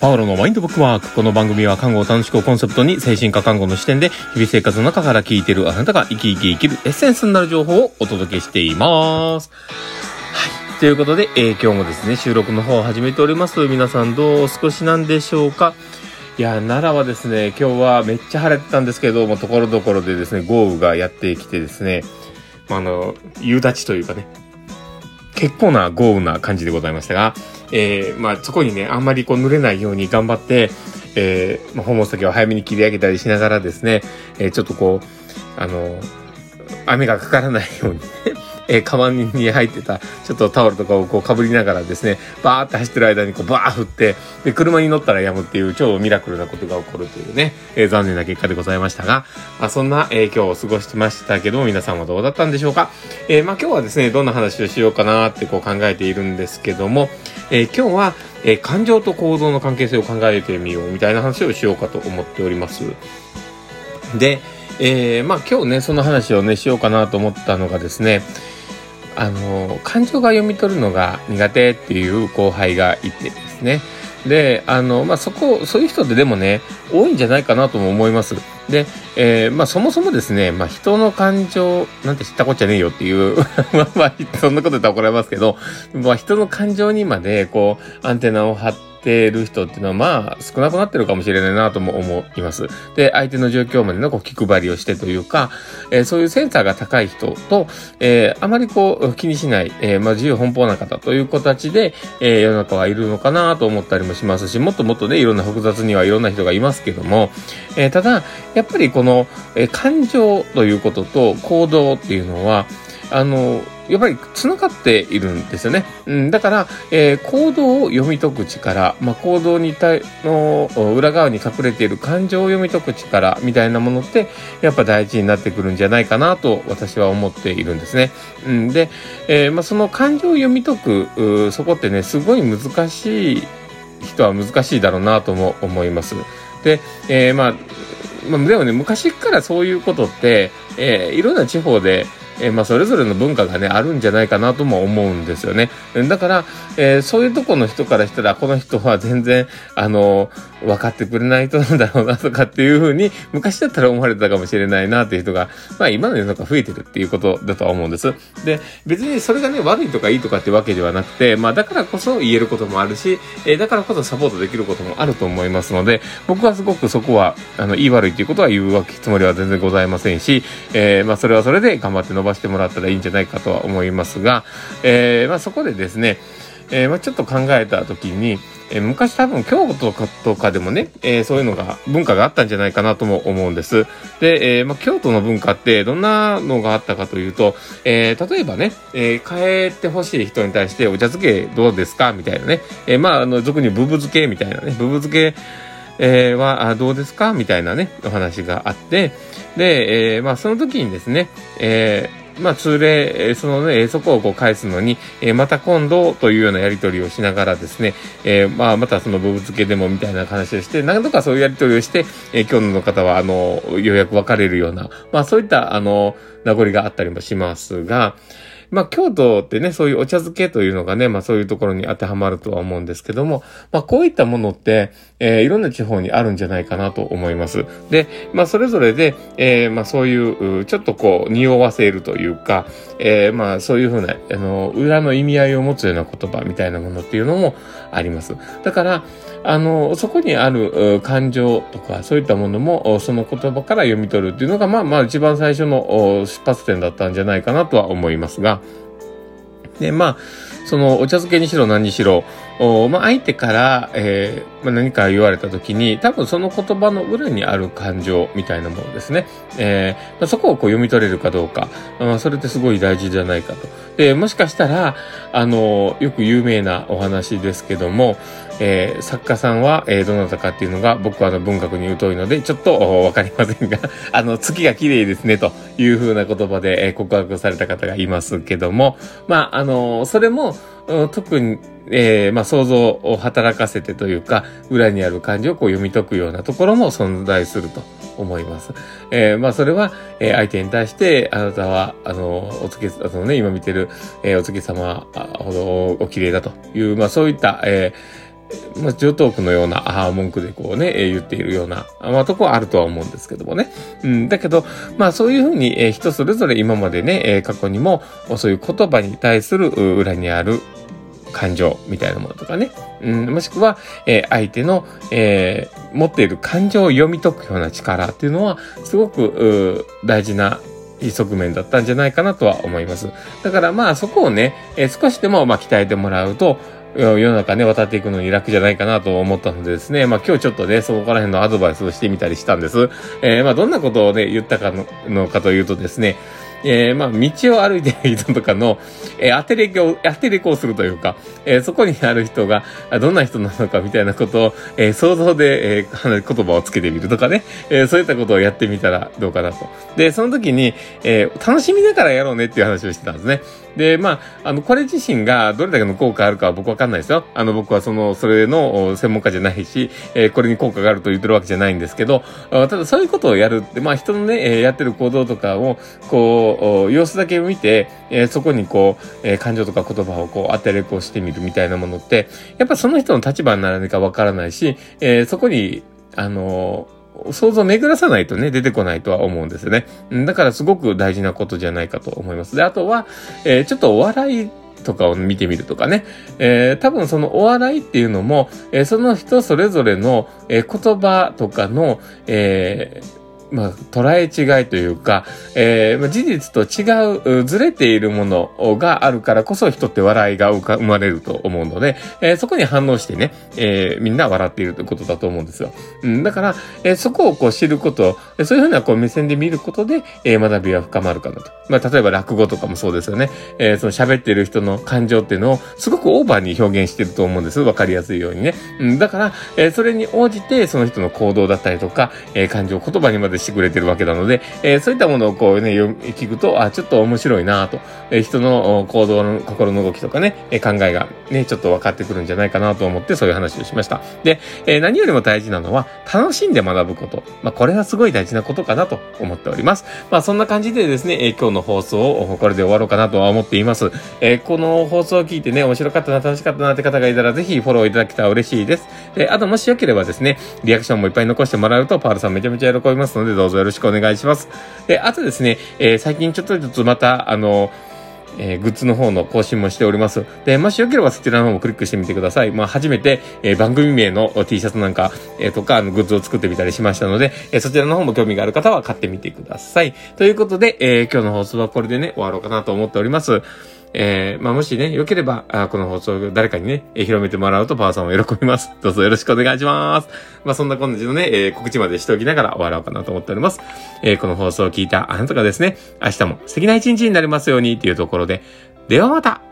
パオロのマインドブックマーク。この番組は看護を楽しくをコンセプトに精神科看護の視点で日々生活の中から聞いているあなたが生き生き生きるエッセンスになる情報をお届けしています。はい。ということで、えー、今日もですね、収録の方を始めております。皆さんどうお過ごしなんでしょうかいや、奈良はですね、今日はめっちゃ晴れてたんですけども、ところどころでですね、豪雨がやってきてですね、まあの、夕立というかね、結構な豪雨な感じでございましたが、えー、まあ、そこにね、あんまりこう濡れないように頑張って、えー、まあ、訪問先を早めに切り上げたりしながらですね、えー、ちょっとこう、あの、雨がかからないように、えー、カバンに入ってた、ちょっとタオルとかをこう被りながらですね、バーって走ってる間にこうバー振って、で、車に乗ったら止むっていう超ミラクルなことが起こるというね、えー、残念な結果でございましたが、まあ、そんな、えー、今日を過ごしてましたけども、皆さんはどうだったんでしょうか？えー、まあ、今日はですね、どんな話をしようかなってこう考えているんですけども、えー、今日は、えー、感情と行動の関係性を考えてみようみたいな話をしようかと思っております。で、えー、まあ今日ね、その話をね、しようかなと思ったのがですね、あの、感情が読み取るのが苦手っていう後輩がいてですね。で、あの、まあ、そこ、そういう人ってでもね、多いんじゃないかなとも思います。で、えー、まあ、そもそもですね、まあ、人の感情、なんて知ったこっちゃねえよっていう まあ、まあ、そんなこと言ったら怒られますけど、まあ、人の感情にまで、こう、アンテナを張って、てる人っていうのはまあ少なくなってるかもしれないなとも思います。で、相手の状況までのこう気配りをしてというか、えー、そういうセンサーが高い人と、えー、あまりこう気にしない、えー、まあ自由奔放な方という形で、え世の中はいるのかなと思ったりもしますし、もっともっとね、いろんな複雑にはいろんな人がいますけども、えただ、やっぱりこの、え感情ということと行動っていうのは、あの、やっぱり繋がっているんですよね。うん、だから、えー、行動を読み解く力、まあ、行動に対の裏側に隠れている感情を読み解く力みたいなものって、やっぱ大事になってくるんじゃないかなと私は思っているんですね。うん、で、えー、まあ、その感情を読み解く、そこってね、すごい難しい人は難しいだろうなとも思います。で、えー、まあ、まあ、でもね、昔からそういうことって、えー、いろんな地方で、えー、まあ、それぞれの文化がね、あるんじゃないかなとも思うんですよね。だから、えー、そういうとこの人からしたら、この人は全然、あの、分かってくれない人なんだろうなとかっていうふうに、昔だったら思われたかもしれないなっていう人が、まあ今の世の中増えてるっていうことだとは思うんです。で、別にそれがね、悪いとかいいとかってわけではなくて、まあだからこそ言えることもあるし、えー、だからこそサポートできることもあると思いますので、僕はすごくそこは、あの、言い悪いっていうことは言うわけつもりは全然ございませんし、えー、まあそれはそれで頑張って伸ばしてもらったらいいんじゃないかとは思いますが、えー、まあそこでですね、えー、まあちょっと考えた時に、えー、昔多分京都とかでもね、えー、そういうのが、文化があったんじゃないかなとも思うんです。で、え、まあ、京都の文化ってどんなのがあったかというと、え、例えばね、えー、帰ってほしい人に対してお茶漬けどうですか？みたいなね。え、まあ、あの、俗にブブ漬けみたいなね、ブブ漬け、えー、はどうですか？みたいなね、お話があって、で、えー、まあ、その時にですね、えー、まあ、通例、そのね、そこをこう返すのに、えー、また今度というようなやり取りをしながらですね、えー、まあ、またその部分付けでもみたいな話をして、何とかそういうやり取りをして、えー、今日の方は、あの、ようやく別れるような、まあ、そういった、あの、名残があったりもしますが、まあ、京都ってね、そういうお茶漬けというのがね、まあ、そういうところに当てはまるとは思うんですけども、まあ、こういったものって、えー、いろんな地方にあるんじゃないかなと思います。で、まあ、それぞれで、えー、まあ、そういう、ちょっとこう、匂わせるというか、えー、まあ、そういうふうな、あの、裏の意味合いを持つような言葉みたいなものっていうのもあります。だから、あの、そこにある感情とか、そういったものも、その言葉から読み取るっていうのが、まあまあ一番最初の出発点だったんじゃないかなとは思いますが、で、まあ、そのお茶漬けにしろ何にしろ、おまあ、相手から、えーまあ、何か言われた時に、多分その言葉の裏にある感情みたいなものですね。えーまあ、そこをこう読み取れるかどうか、あ、それってすごい大事じゃないかと。で、もしかしたら、あの、よく有名なお話ですけども、えー、作家さんは、えー、どなたかっていうのが、僕はあの文学に疎いので、ちょっとわかりませんが、あの、月が綺麗ですね、という風な言葉で、えー、告白された方がいますけども、まあ、あの、それも、特に、えー、まあ、想像を働かせてというか、裏にある漢字をこう読み解くようなところも存在すると。思います。えー、まあ、それは、えー、相手に対して、あなたは、あの、お月、あのね、今見てる、えー、お月様ほどお綺麗だという、まあ、そういった、えーまあ、上等句のような、あ、文句でこうね、え、言っているような、まあ、とこはあるとは思うんですけどもね。うん、だけど、まあ、そういうふうに、えー、人それぞれ今までね、えー、過去にも、そういう言葉に対する裏にある感情みたいなものとかね。うん、もしくは、えー、相手の、えー、持っている感情を読み解くような力っていうのは、すごく、大事な側面だったんじゃないかなとは思います。だからまあそこをね、えー、少しでもまあ鍛えてもらうと、世の中ね、渡っていくのに楽じゃないかなと思ったのでですね、まあ今日ちょっとね、そこら辺のアドバイスをしてみたりしたんです。えー、まあどんなことをね、言ったかののかというとですね、えー、まあ、道を歩いてる人とかの、えー、当てれこを、当てれこをするというか、えー、そこにある人が、どんな人なのかみたいなことを、えー、想像で、えー、言葉をつけてみるとかね、えー、そういったことをやってみたらどうかなと。で、その時に、えー、楽しみながらやろうねっていう話をしてたんですね。で、まあ、あの、これ自身がどれだけの効果あるかは僕わかんないですよ。あの、僕はその、それの専門家じゃないし、えー、これに効果があると言ってるわけじゃないんですけど、ただそういうことをやるって、まあ、人のね、えやってる行動とかを、こう、様子だけ見て、えー、そこにこう、えー、感情とか言葉をこう、当てれこしてみるみたいなものって、やっぱその人の立場にならないかわからないし、えー、そこに、あの想像を巡らさないとね、出てこないとは思うんですよね。だからすごく大事なことじゃないかと思います。で、あとは、え、ちょっとお笑いとかを見てみるとかね。えー、多分そのお笑いっていうのも、えー、その人それぞれの、えー、言葉とかの、えー、まあ、捉え違いというか、えー、まあ、事実と違う、ずれているものがあるからこそ人って笑いが生まれると思うので、えー、そこに反応してね、えー、みんな笑っているということだと思うんですよ。うん、だから、えー、そこをこう知ること、そういうふうなこう目線で見ることで、えー、学びは深まるかなと。まあ、例えば落語とかもそうですよね。えー、その喋っている人の感情っていうのをすごくオーバーに表現してると思うんです。わかりやすいようにね。うん、だから、えー、それに応じてその人の行動だったりとか、えー、感情言葉にまでしてくれてるわけなので、えー、そういったものをこうね、聞くと、あ、ちょっと面白いなと、えー、人の行動の心の動きとかね、え考えがね、ちょっと分かってくるんじゃないかなと思ってそういう話をしました。で、えー、何よりも大事なのは、楽しんで学ぶこと。まあ、これはすごい大事なことかなと思っております。まあ、そんな感じでですね、えー、今日の放送をこれで終わろうかなとは思っています。えー、この放送を聞いてね、面白かったな、楽しかったなって方がいたら、ぜひフォローいただけたら嬉しいです。で、あともしよければですね、リアクションもいっぱい残してもらうと、パールさんめちゃめちゃ喜びますので、どうぞよろしくお願いします。で、あとですね、えー、最近ちょっとずつまた、あの、えー、グッズの方の更新もしております。で、もしよければそちらの方もクリックしてみてください。まあ、初めて、えー、番組名の T シャツなんか、えー、とか、あの、グッズを作ってみたりしましたので、えー、そちらの方も興味がある方は買ってみてください。ということで、えー、今日の放送はこれでね、終わろうかなと思っております。えー、まあ、もしね、良ければ、あこの放送を誰かにね、えー、広めてもらうとパワーさんも喜びます。どうぞよろしくお願いします。まあ、そんな感じのね、えー、告知までしておきながら終わろうかなと思っております。えー、この放送を聞いたあなたがですね、明日も素敵な一日になりますようにっていうところで、ではまた